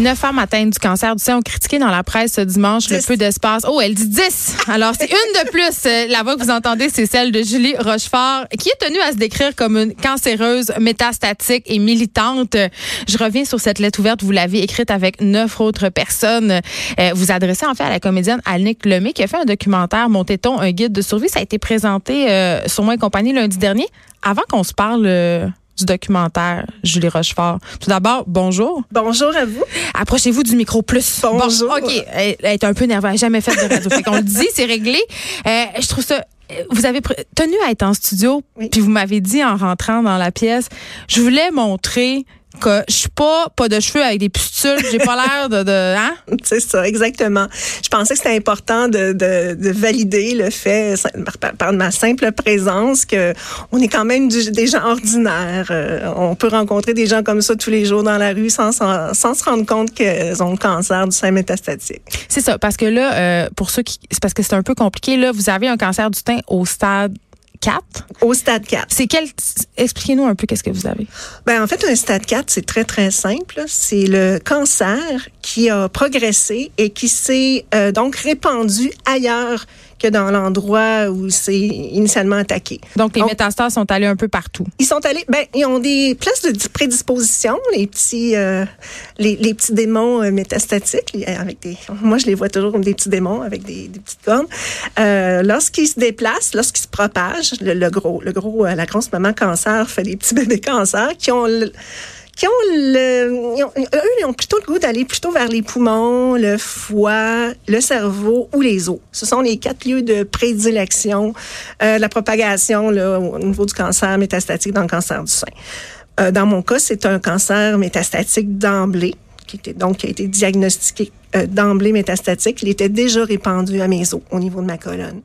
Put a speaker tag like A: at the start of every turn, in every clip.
A: Neuf femmes atteintes du cancer du sein ont critiqué dans la presse ce dimanche le peu d'espace. Oh, elle dit 10. Alors, c'est une de plus. Euh, La voix que vous entendez, c'est celle de Julie Rochefort, qui est tenue à se décrire comme une cancéreuse métastatique et militante. Je reviens sur cette lettre ouverte. Vous l'avez écrite avec neuf autres personnes. Euh, vous adressez en fait à la comédienne Annick Lemay, qui a fait un documentaire Montait-on un guide de survie? Ça a été présenté euh, sur Moi et compagnie lundi dernier. Avant qu'on se parle euh, du documentaire, Julie Rochefort. Tout d'abord, bonjour.
B: Bonjour à vous.
A: Approchez-vous du micro plus.
B: Bonjour.
A: Bon, OK. Elle, elle est un peu nerveuse. Elle n'a jamais fait de radio. fait qu'on le dit, c'est réglé. Euh, je trouve ça. euh, Vous avez tenu à être en studio,
B: Oui.
A: puis vous m'avez dit en rentrant dans la pièce, je voulais montrer que je suis pas pas de cheveux avec des pustules, j'ai pas l'air de, de hein?
B: C'est ça, exactement. Je pensais que c'était important de, de, de valider le fait, par, par ma simple présence, que on est quand même du- des gens ordinaires. Euh, on peut rencontrer des gens comme ça tous les jours dans la rue sans, s'en- sans se rendre compte qu'ils ont le cancer du sein métastatique.
A: C'est ça, parce que là, euh, pour ceux qui, c'est parce que c'est un peu compliqué. Là, vous avez un cancer du sein au stade 4.
B: Au stade 4.
A: C'est quel Expliquez-nous un peu qu'est-ce que vous avez.
B: Ben, en fait, un stade 4, c'est très, très simple. C'est le cancer qui a progressé et qui s'est euh, donc répandu ailleurs que dans l'endroit où c'est initialement attaqué.
A: Donc les
B: Donc,
A: métastases sont allées un peu partout.
B: Ils sont allés, ben, ils ont des places de prédisposition, les petits, euh, les, les petits démons euh, métastatiques, avec des, moi je les vois toujours comme des petits démons avec des, des petites cornes. Euh, lorsqu'ils se déplacent, lorsqu'ils se propagent, le, gros, le gros, euh, la grosse maman cancer fait des petits bébés cancer qui ont le- qui ont eux, ils ont plutôt le goût d'aller plutôt vers les poumons, le foie, le cerveau ou les os. Ce sont les quatre lieux de prédilection euh, de la propagation au niveau du cancer métastatique dans le cancer du sein. Euh, dans mon cas, c'est un cancer métastatique d'emblée qui donc a été diagnostiqué euh, d'emblée métastatique. Il était déjà répandu à mes os au niveau de ma colonne.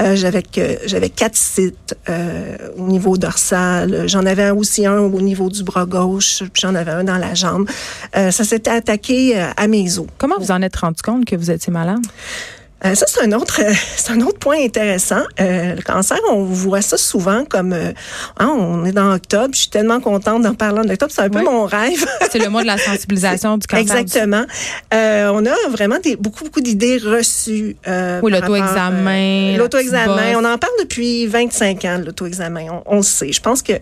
B: Euh, j'avais quatre sites euh, au niveau dorsal. J'en avais aussi un au niveau du bras gauche, puis j'en avais un dans la jambe. Ça s'était attaqué à mes os.
A: Comment vous en êtes rendu compte que vous étiez malade?
B: Euh, ça, c'est un autre, c'est un autre point intéressant. Euh, le cancer, on voit ça souvent comme, euh, ah, on est dans octobre. Je suis tellement contente d'en parler en octobre. C'est un peu
A: Oui.
B: mon rêve.
A: C'est le mois de la sensibilisation du cancer.
B: Exactement. Euh, on a vraiment des, beaucoup, beaucoup d'idées reçues. euh,
A: Oui, l'auto-examen,
B: euh,
A: la
B: L'auto-examen. On en parle depuis 25 ans, l'auto-examen. On, on le sait. Je pense que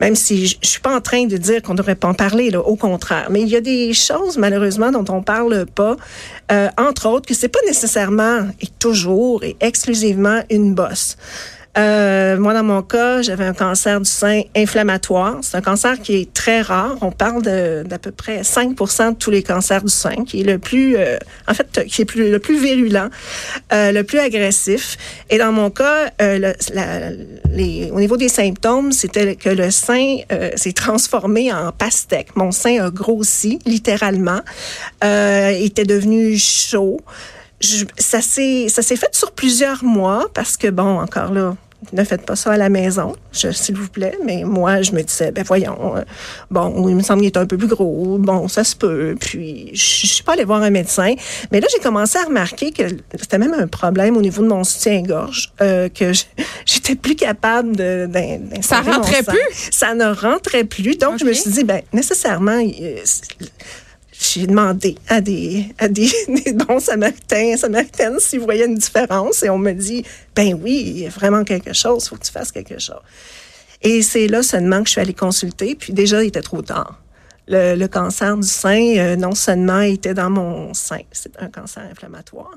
B: même si je, je suis pas en train de dire qu'on ne devrait pas en parler, là, au contraire. Mais il y a des choses, malheureusement, dont on parle pas. Euh, entre autres, que c'est pas nécessairement et toujours et exclusivement une bosse. Euh, moi, dans mon cas, j'avais un cancer du sein inflammatoire. C'est un cancer qui est très rare. On parle d'à peu près 5% de tous les cancers du sein, qui est le plus, euh, en fait, qui est le plus virulent, euh, le plus agressif. Et dans mon cas, au niveau des symptômes, c'était que le sein s'est transformé en pastèque. Mon sein a grossi, littéralement. Euh, était devenu chaud je- ça s'est fait sur plusieurs mois parce que bon encore là ne faites pas ça à la maison, s'il vous plaît. Mais moi, je me disais, ben voyons, euh, bon, il me semble qu'il est un peu plus gros, bon, ça se peut. Puis, je je suis pas allée voir un médecin. Mais là, j'ai commencé à remarquer que c'était même un problème au niveau de mon soutien-gorge, euh, que j'étais plus capable de
A: Ça rentrait plus?
B: Ça ne rentrait plus. Donc, je me suis dit, ben nécessairement, euh, j'ai demandé à des, à des, des bons samaritains, samaritaines s'ils voyaient une différence et on me dit, ben oui, il y a vraiment quelque chose, il faut que tu fasses quelque chose. Et c'est là seulement que je suis allée consulter, puis déjà, il était trop tard. Le, le cancer du sein, euh, non seulement était dans mon sein, c'est un cancer inflammatoire,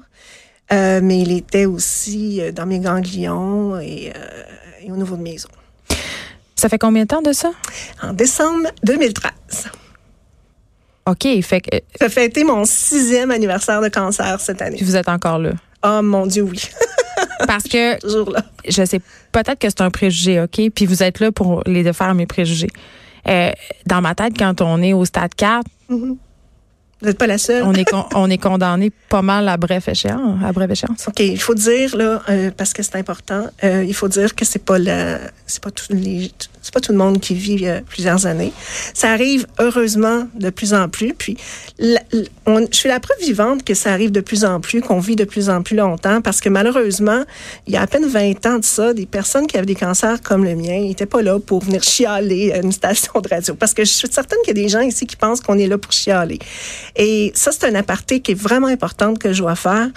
B: euh, mais il était aussi euh, dans mes ganglions et, euh, et au niveau de mes os.
A: Ça fait combien de temps de ça?
B: En décembre 2013.
A: OK, fait que
B: Ça fêté mon sixième anniversaire de cancer cette année.
A: puis vous êtes encore là.
B: Oh mon Dieu, oui.
A: Parce que
B: Toujours là.
A: je sais peut-être que c'est un préjugé, OK? Puis vous êtes là pour les défaire mes préjugés. Euh, dans ma tête, quand on est au stade 4,
B: Vous n'êtes pas la seule.
A: on est on est condamné pas mal à bref échéance, à brève échéance.
B: OK, il faut dire là, euh, parce que c'est important, euh, il faut dire que c'est pas la, c'est pas tous les, c'est pas tout le monde qui vit euh, plusieurs années. Ça arrive heureusement de plus en plus. Puis, je suis la preuve vivante que ça arrive de plus en plus, qu'on vit de plus en plus longtemps, parce que malheureusement, il y a à peine 20 ans de ça, des personnes qui avaient des cancers comme le mien n'étaient pas là pour venir chialer à une station de radio. Parce que je suis certaine qu'il y a des gens ici qui pensent qu'on est là pour chialer. Et ça, c'est un aparté qui est vraiment important que je dois faire.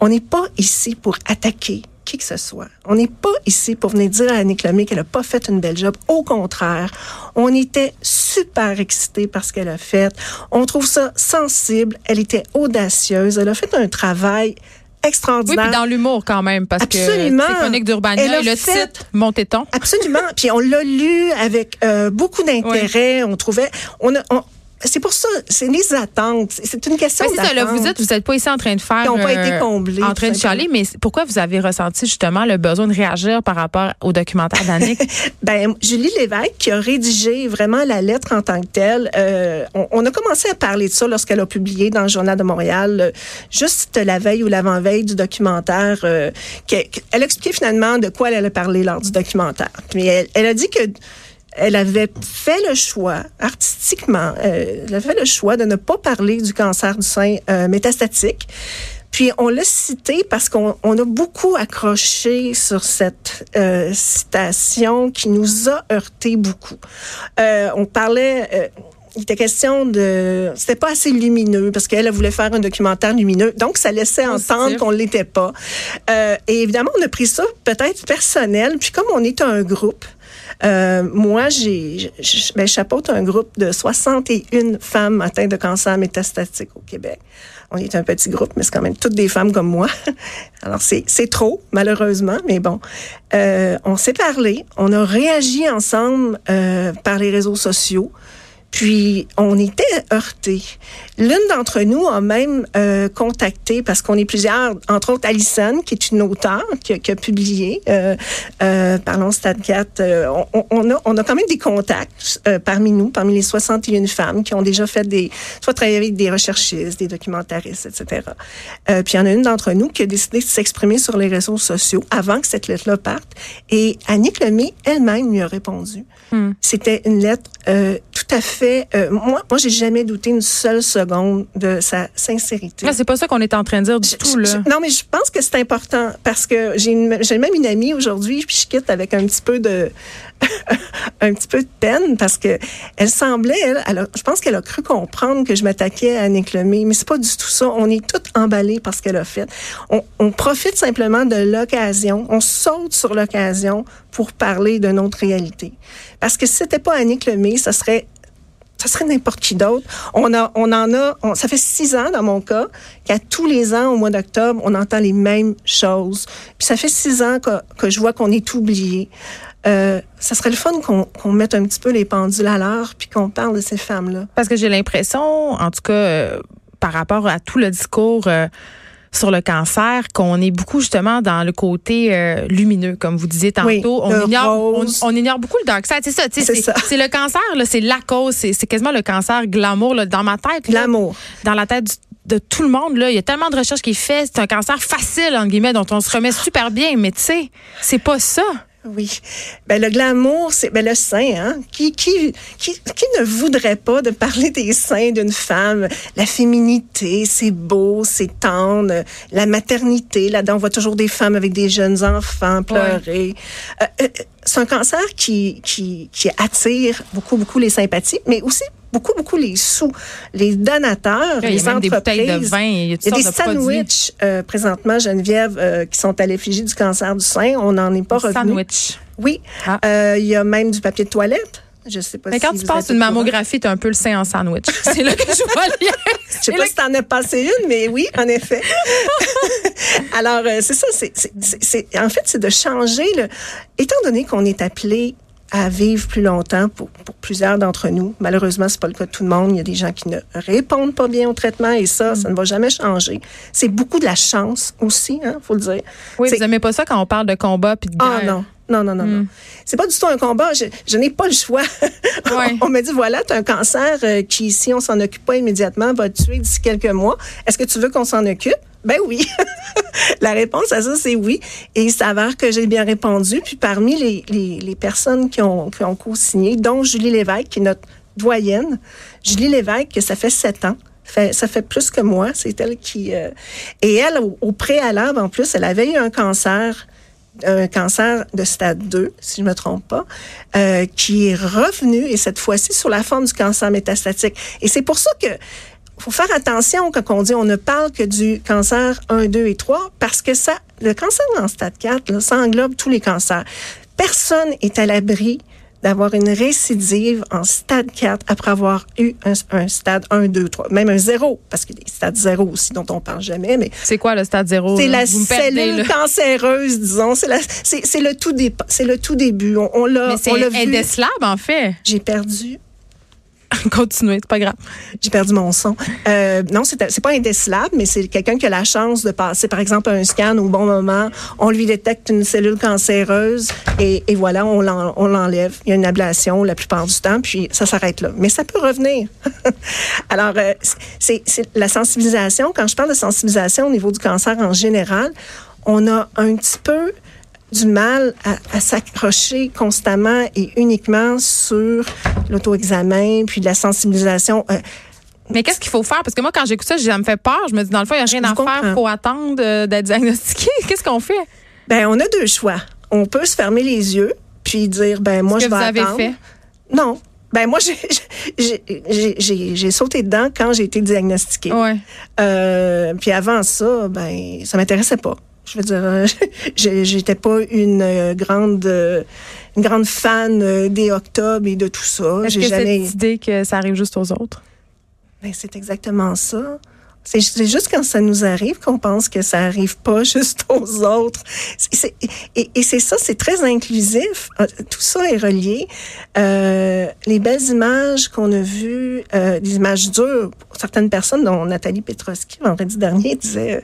B: On n'est pas ici pour attaquer qui que ce soit. On n'est pas ici pour venir dire à Annick Lemay qu'elle n'a pas fait une belle job. Au contraire, on était super excités par ce qu'elle a fait. On trouve ça sensible. Elle était audacieuse. Elle a fait un travail
A: Oui,
B: extraordinaire.
A: puis dans l'humour quand même, parce
B: Absolument.
A: que c'est Chronique d'Urbania et le
B: fait-
A: titre, Montéton.
B: Absolument. Puis on l'a lu avec euh, beaucoup d'intérêt. On trouvait, on a, on- c'est pour ça, c'est les attentes. C'est une question
A: Ben, ça, là, vous dites, vous n'êtes pas ici en train de faire.
B: Qui ont pas été
A: euh,
B: comblés,
A: En train de chialer, mais pourquoi vous avez ressenti justement le besoin de réagir par rapport au documentaire d'Annick?
B: Ben, Julie Lévesque, qui a rédigé vraiment la lettre en tant que telle, euh, on, on a commencé à parler de ça lorsqu'elle a publié dans le Journal de Montréal, euh, juste la veille ou l'avant-veille du documentaire. euh, que- que- elle expliquait finalement de quoi elle allait parler lors du documentaire. Puis elle, elle a dit que elle avait fait le choix, artistiquement, euh, elle a fait le choix de ne pas parler du cancer du sein euh, métastatique. Puis on l'a cité parce qu'on on a beaucoup accroché sur cette euh, citation qui nous a heurté beaucoup. On parlait. Il était question de. C'était pas assez lumineux parce qu'elle elle voulait faire un documentaire lumineux. Donc, ça laissait
A: Positif.
B: entendre qu'on l'était pas. Euh, et évidemment, on a pris ça peut-être personnel. Puis, comme on est un groupe, euh, moi, j'ai, ben, chapeaute un groupe de 61 femmes atteintes de cancer métastatique au Québec. On est un petit groupe, mais c'est quand même toutes des femmes comme moi. Alors, c'est, c'est trop, malheureusement, mais bon. Euh, on s'est parlé, on a réagi ensemble euh, par les réseaux sociaux. Puis, on était heurtés. L'une d'entre nous a même euh, contacté, parce qu'on est plusieurs, entre autres Alison, qui est une auteure, qui a, qui a publié euh, euh, Parlons Stade 4. euh, on, on, a, on a quand même des contacts euh, parmi nous, parmi les 61 femmes qui ont déjà fait des... soit travaillé avec des recherchistes, des documentaristes, etc. Euh, puis, il y en a une d'entre nous qui a décidé de s'exprimer sur les réseaux sociaux avant que cette lettre-là parte. Et Annick Lemay elle-même lui a répondu. C'était une lettre euh, tout à fait. Euh, moi, moi, j'ai jamais douté une seule seconde de sa sincérité.
A: Là, c'est pas ça qu'on est en train de dire du
B: Je-
A: tout,
B: je-
A: là.
B: non, mais je pense que c'est important parce que j'ai même une amie aujourd'hui, puis je quitte avec un petit peu de un petit peu de peine parce que elle semblait, elle, elle a- je pense qu'elle a cru comprendre que je m'attaquais à Annick Lemay, mais c'est pas du tout ça. On est toutes emballées par ce qu'elle a fait. On, on profite simplement de l'occasion, on saute sur l'occasion pour parler de notre réalité. Parce que si c'était pas Annick Lemay, ça serait ça serait n'importe qui d'autre. On on en a, ça fait six ans dans mon cas qu'à tous les ans au mois d'octobre, on entend les mêmes choses. Puis ça fait six ans que, que je vois qu'on est oublié. Euh, ça serait le fun qu'on qu'on mette un petit peu les pendules à l'heure puis qu'on parle de ces femmes-là.
A: Parce que j'ai l'impression, en tout cas, euh, par rapport à tout le discours euh, sur le cancer, qu'on est beaucoup justement dans le côté euh, lumineux, comme vous disiez tantôt.
B: Oui,
A: on, ignore, on, ignore beaucoup le dark side. C'est ça,
B: C'est
A: c'est
B: ça.
A: c'est le cancer, là, c'est la cause, c'est c'est quasiment le cancer glamour là, dans ma tête. là.
B: L'amour.
A: dans la tête du- de tout le monde. Là. Il y a tellement de recherches qui est fait. C'est un cancer facile, en guillemets, dont on se remet super bien. Mais tu sais, c'est pas ça.
B: Oui. Ben, le glamour, c'est ben, le sein. Hein? Qui, qui, qui, qui ne voudrait pas de parler des seins d'une femme? La féminité, c'est beau, c'est tendre. La maternité, là-dedans, on voit toujours des femmes avec des jeunes enfants pleurer. Euh, euh, c'est un cancer qui, qui, qui attire beaucoup, beaucoup les sympathies, mais aussi beaucoup, beaucoup les sous. Les donateurs,
A: Il y a
B: les
A: des
B: entreprises.
A: bouteilles de vin. Il y a toutes
B: Il y a des
A: de
B: sandwichs euh, présentement, Geneviève, euh, qui sont à l'effigie du cancer du sein. On n'en est pas revenu.
A: Sandwich.
B: Oui.
A: Ah.
B: Euh, Il y a même du papier de toilette. Je sais pas
A: Mais
B: si
A: quand tu passes une mammographie, t'as un peu le sein en sandwich. C'est là que je vois le lien.
B: Je sais pas si t'en as passé une, mais oui, en effet. Alors, c'est ça. c'est- en fait, c'est de changer. Le, étant donné qu'on est appelé à vivre plus longtemps pour, pour plusieurs d'entre nous. Malheureusement, c'est pas le cas de tout le monde. Il y a des gens qui ne répondent pas bien au traitement et ça, ça ne va jamais changer. C'est beaucoup de la chance aussi, hein, faut le dire.
A: Oui, vous aimez pas ça quand on parle de combat puis de
B: Ah
A: guerre.
B: Non. Non, non, non, non. C'est pas du tout un combat. Je, je n'ai pas le choix.
A: Ouais.
B: on me dit, voilà, tu as un cancer euh, qui, si on s'en occupe pas immédiatement, va te tuer d'ici quelques mois. Est-ce que tu veux qu'on s'en occupe? Ben oui. La réponse à ça, c'est oui. Et il s'avère que j'ai bien répondu. Puis parmi les, les, les personnes qui ont, qui ont co-signé, dont Julie Lévesque, qui est notre doyenne, Julie Lévesque, ça fait sept ans. Fait, ça fait plus que moi. C'est elle qui... euh, et elle, au, au préalable, en plus, elle avait eu un cancer un cancer de stade 2, si je me trompe pas, euh, qui est revenu, et cette fois-ci sur la forme du cancer métastatique. Et c'est pour ça que faut faire attention quand on dit on ne parle que du cancer 1, 2 et 3, parce que ça, le cancer en stade 4, là, ça englobe tous les cancers. Personne est à l'abri d'avoir une récidive en stade 4 après avoir eu un, un stade 1, 2, 3, même un 0, parce qu'il y a des stades 0 aussi dont on parle jamais, mais
A: C'est quoi le stade zéro?
B: c'est
A: là?
B: la
A: Vous perdez,
B: cellule
A: là.
B: cancéreuse, disons. C'est la- c'est- c'est le tout dé- c'est le tout début. On, on l'a,
A: Mais
B: on l'a
A: c'est
B: vu.
A: indécelable, en fait.
B: J'ai perdu,
A: Continuez, c'est pas grave.
B: j'ai perdu mon son. Euh, non, c'est pas indécelable, mais c'est quelqu'un qui a la chance de passer, par exemple, un scan au bon moment. On lui détecte une cellule cancéreuse et, et voilà, on l'en- on l'enlève. Il y a une ablation la plupart du temps, puis ça s'arrête là. Mais ça peut revenir. Alors, euh, c'est la sensibilisation. Quand je parle de sensibilisation au niveau du cancer en général, on a un petit peu du mal à, à s'accrocher constamment et uniquement sur l'auto-examen, puis de la sensibilisation. Euh,
A: Mais qu'est-ce qu'il faut faire? Parce que moi, quand j'écoute ça, ça me fait peur. Je me dis, dans le fond, il n'y a rien à
B: comprends.
A: faire. Il faut attendre euh, d'être diagnostiqué. Qu'est-ce qu'on fait?
B: ben, on a deux choix. On peut se fermer les yeux, puis dire, ben moi, je vais
A: vous avez
B: attendre.
A: fait?
B: Non. Ben moi, j'ai sauté dedans quand j'ai été diagnostiquée.
A: Ouais.
B: Euh, puis avant ça, ben ça m'intéressait pas. Je veux dire, euh, j'étais pas une euh, grande euh, une grande fan des octobres et de tout ça. J'ai jamais.
A: cette idée que ça arrive juste aux autres?
B: Ben, c'est exactement ça. C'est juste quand ça nous arrive qu'on pense que ça arrive pas juste aux autres. Et et c'est ça, c'est très inclusif. Euh, Tout ça est relié. Euh, les belles images qu'on a vues, euh, des images dures, pour certaines personnes, dont Nathalie Petroski, vendredi dernier, disait, euh,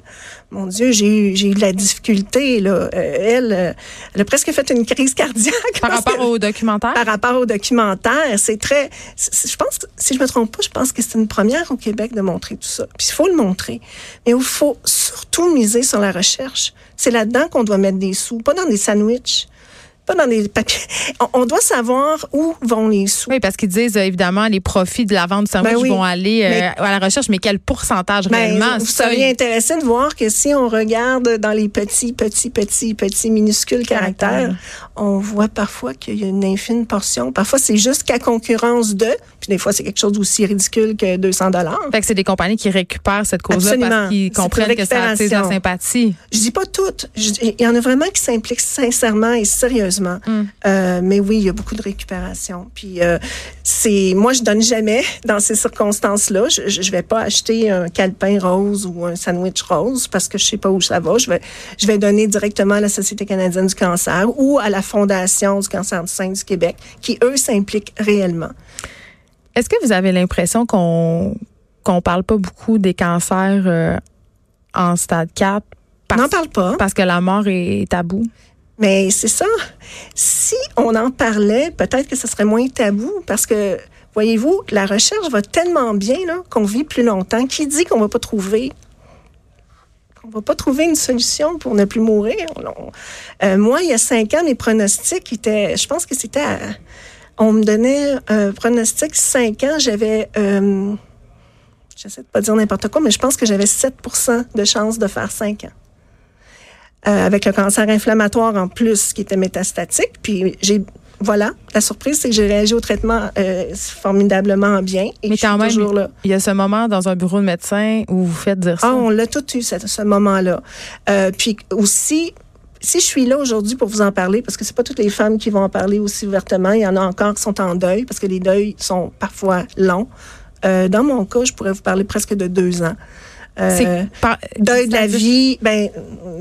B: mon Dieu, j'ai eu, j'ai eu de la difficulté. Là. Euh, elle, euh, elle a presque fait une crise cardiaque.
A: Par rapport
B: que-
A: au documentaire?
B: par rapport au documentaire, c'est très. Je pense, si je me trompe pas, je pense que c'est une première au Québec de montrer tout ça. Puis il faut le montrer, mais il faut surtout miser sur la recherche. C'est là-dedans qu'on doit mettre des sous, pas dans des sandwichs, pas dans des papiers. On, doit savoir où vont les sous.
A: Oui, parce qu'ils disent, euh, évidemment, les profits de la vente du sandwich
B: Ben oui.
A: vont aller euh,
B: Mais-
A: à la recherche, mais quel pourcentage
B: Ben,
A: réellement?
B: vous seriez intéressé de voir que si on regarde dans les petits, petits, petits, petits, minuscules caractères,
A: Caractères.
B: on voit parfois qu'il y a une infime portion. Parfois, c'est juste qu'à concurrence de, puis des fois, c'est quelque chose d'aussi ridicule que 200 dollars.
A: Fait que c'est des compagnies qui récupèrent cette cause-là parce qu'ils comprennent que ça la sympathie.
B: Je dis pas toutes. Il y en a vraiment qui s'impliquent sincèrement et sérieusement.
A: Mm.
B: Euh, mais oui, il y a beaucoup de récupération. Puis euh, c'est, moi, je donne jamais dans ces circonstances-là. Je, je je vais pas acheter un calepin rose ou un sandwich rose parce que je sais pas où ça va. Je vais, je vais donner directement à la Société canadienne du cancer ou à la Fondation du cancer du sein du Québec, qui eux s'impliquent réellement.
A: Est-ce que vous avez l'impression qu'on qu'on parle pas beaucoup des cancers euh, en stade 4
B: On
A: parce,
B: n'en parle pas.
A: parce que la mort est tabou?
B: Mais c'est ça. Si on en parlait, peut-être que ce serait moins tabou parce que, voyez-vous, la recherche va tellement bien là, qu'on vit plus longtemps. Qui dit qu'on va pas trouver qu'on va pas trouver une solution pour ne plus mourir? On- euh, moi, il y a cinq ans, mes pronostics étaient, je pense que c'était, à- on me donnait un pronostic cinq ans, j'avais, euh, j'essaie de pas dire n'importe quoi, mais je pense que j'avais 7% de chance de faire cinq ans euh, avec le cancer inflammatoire en plus qui était métastatique. Puis j'ai voilà, la surprise, c'est que j'ai réagi au traitement euh, formidablement bien et
A: Mais
B: je suis
A: quand même,
B: toujours là.
A: il y a ce moment dans un bureau de médecin où vous faites dire ça.
B: Ah, on l'a tout eu, ce, ce moment-là. Euh, puis aussi, si je suis là aujourd'hui pour vous en parler, parce que c'est pas toutes les femmes qui vont en parler aussi ouvertement, il y en a encore qui sont en deuil, parce que les deuils sont parfois longs. Euh, dans mon cas, je pourrais vous parler presque de deux ans. Euh,
A: par-
B: deuil de la vie, ben,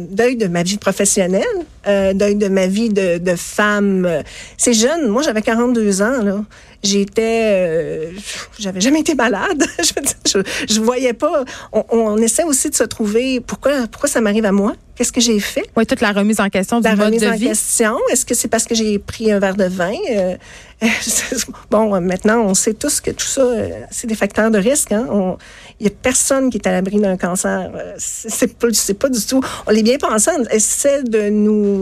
B: deuil de ma vie professionnelle, euh, de ma vie de, de femme. C'est jeune. Moi, j'avais 42 ans, là. J'étais, euh, j'avais jamais été malade. je, je, je voyais pas. On, on essaie aussi de se trouver. Pourquoi, pourquoi ça m'arrive à moi? Qu'est-ce que j'ai fait?
A: Oui, toute la remise en question du
B: La
A: mode
B: remise
A: de
B: en
A: vie.
B: question. Est-ce que c'est parce que j'ai pris un verre de vin? Euh, Bon, euh, maintenant, on sait tous que tout ça, c'est des facteurs de risque. Hein? Il y a personne qui est à l'abri d'un cancer. C'est pas, c'est pas du tout. On est bien pensant. On essaie de nous,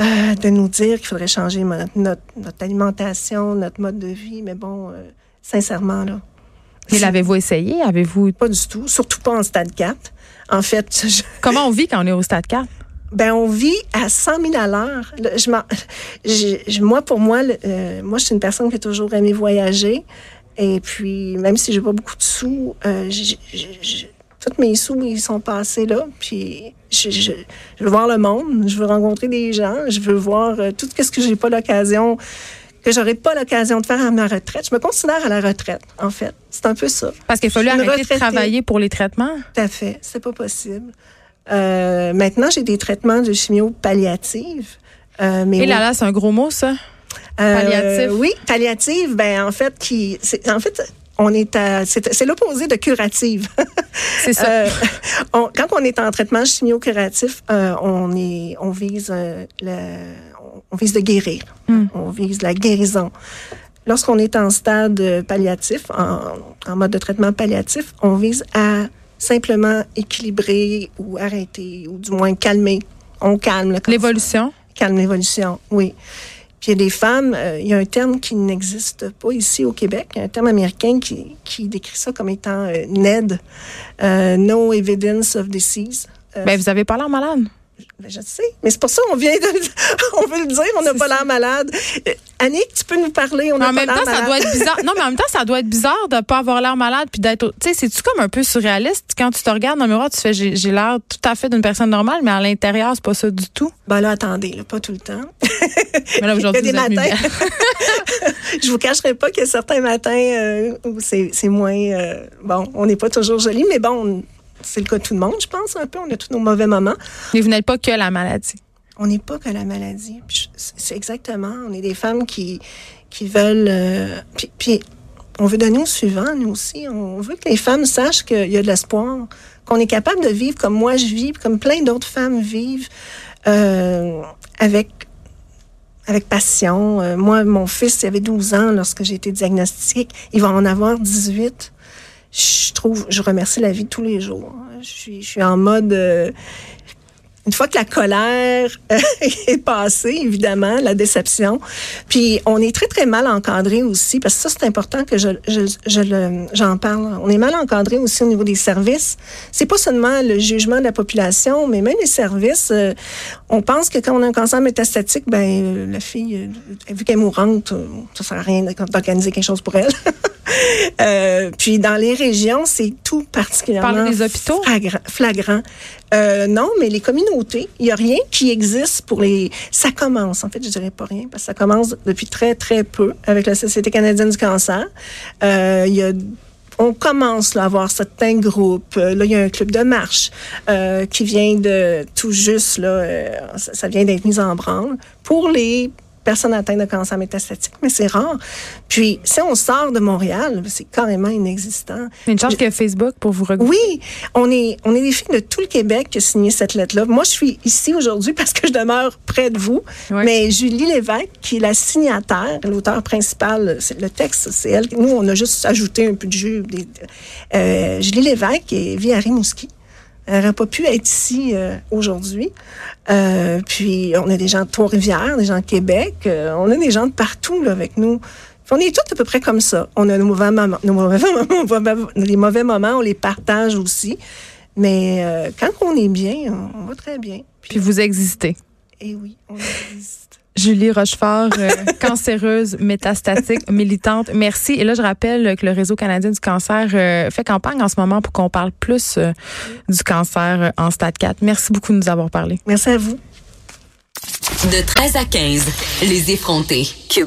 B: euh, de nous dire qu'il faudrait changer notre, notre alimentation, notre mode de vie. Mais bon, euh, sincèrement, là.
A: Mais l'avez-vous essayé? Avez-vous.
B: Pas du tout. Surtout pas en stade 4. En fait, je-
A: Comment on vit quand on est au stade 4?
B: ben, on vit à 100 000 à l'heure. Moi, pour moi, le- euh, moi, je suis une personne qui a toujours aimé voyager. Et puis, même si j'ai pas beaucoup de sous, euh, tous mes sous, ils sont passés là. Puis, je, je- je veux voir le monde, je veux rencontrer des gens, je veux voir euh, tout ce que j'ai pas l'occasion, que j'aurais pas l'occasion de faire à ma retraite. Je me considère à la retraite, en fait. C'est un peu ça.
A: Parce qu'il a fallu arrêter de travailler pour les traitements?
B: Tout à fait. C'est pas possible. Euh, maintenant, j'ai des traitements de chimio palliative. Euh, mais
A: Et
B: oui.
A: là, là, c'est un gros mot, ça.
B: Euh,
A: palliatif.
B: oui, palliative, ben en fait, qui, en fait, on est à, c'est, c'est l'opposé de curative.
A: C'est ça.
B: Euh, on- quand on est en traitement chimio-curatif, euh, on est, on vise euh, le, on vise de guérir.
A: Hmm.
B: On vise la guérison. Lorsqu'on est en stade palliatif, en, en mode de traitement palliatif, on vise à simplement équilibrer ou arrêter ou du moins calmer. On calme
A: L'évolution.
B: calme l'évolution, oui. Puis il y a des femmes, euh, il y a un terme qui n'existe pas ici au Québec, un terme américain qui, qui décrit ça comme étant euh, NED, euh, No Evidence of Disease. Euh,
A: Ben, vous avez pas l'air malade.
B: Ben, je sais, mais c'est pour ça qu'on vient de, on veut le dire, on n'a pas l'air malade. Euh, Annick, tu peux nous parler, on n'a
A: en
B: pas
A: même
B: l'air
A: temps, ça
B: malade.
A: doit être bizarre. Non, mais en même temps, ça doit être bizarre de pas avoir l'air malade puis d'être. Tu sais, c'est-tu comme un peu surréaliste? Quand tu te regardes dans le miroir, tu fais j'ai l'air tout à fait d'une personne normale, mais à l'intérieur, c'est pas ça du tout.
B: Ben là, attendez, là, pas tout le temps.
A: Mais là, aujourd'hui,
B: des
A: vous êtes
B: matins. je vous cacherai pas a certains matins euh, où c'est c'est moins... euh, bon, on n'est pas toujours joli, mais bon, c'est le cas de tout le monde, je pense, un peu. On a tous nos mauvais moments.
A: Mais vous n'êtes pas que la maladie.
B: On n'est pas que la maladie. C'est exactement. On est des femmes qui, qui veulent. euh, puis, puis on veut donner au suivant, nous aussi. On veut que les femmes sachent qu'il y a de l'espoir, qu'on est capable de vivre comme moi je vis, comme plein d'autres femmes vivent, euh, avec avec passion. Euh, moi, mon fils, il avait 12 ans lorsque j'ai été diagnostiquée. Il va en avoir 18. Je trouve, je remercie la vie tous les jours. Je suis, je suis en mode. euh, une fois que la colère euh, est passée, évidemment, la déception, puis on est très, très mal encadré aussi, parce que ça, c'est important que je, je, je j'en parle. On est mal encadré aussi au niveau des services. C'est pas seulement le jugement de la population, mais même les services. euh, on pense que quand on a un cancer métastatique, ben euh, la fille, vu qu'elle est mourante, ça sert à rien d'organiser quelque chose pour elle. Euh, puis dans les régions, c'est tout particulièrement
A: des hôpitaux?
B: flagrant. flagrant. Euh, non, mais les communautés, il n'y a rien qui existe pour les. Ça commence, en fait, je dirais pas rien, parce que ça commence depuis très, très peu avec la Société canadienne du cancer. Euh, y a on commence là, à avoir certains groupes. Là, il y a un club de marche euh, qui vient de tout juste, là, euh, ça, ça vient d'être mis en branle pour les personnes atteintes de cancer métastatique, mais c'est rare. Puis, si on sort de Montréal, c'est carrément inexistant.
A: Une chance qu'il y a Facebook pour vous regrouper.
B: Oui, on est, on est des filles de tout le Québec qui a signé cette lettre-là. Moi, je suis ici aujourd'hui parce que je demeure près de vous. Mais Julie Lévesque, qui est la signataire, l'auteur principal, c'est le texte, c'est elle. Nous, on a juste ajouté un peu de jus. des- euh, Julie Lévesque et vit à Rimouski. Elle n'aurait pas pu être ici euh, aujourd'hui. Euh, puis, on a des gens de Trois-Rivières, des gens de Québec. euh, on a des gens de partout là, avec nous. Puis on est tous à peu près comme ça. On a nos mauvais moments. Nos mauvais moments, les mauvais moments, on les partage aussi. Mais euh, quand on est bien, on, on va très bien.
A: Puis vous existez.
B: Et oui, on existe.
A: Julie Rochefort, euh, cancéreuse, métastatique, militante. Merci. Et là, je rappelle que le Réseau canadien du cancer euh, fait campagne en ce moment pour qu'on parle plus euh, du cancer euh, en stade 4. Merci beaucoup de nous avoir parlé.
B: Merci à vous.
C: De 13 à 15, les effrontés.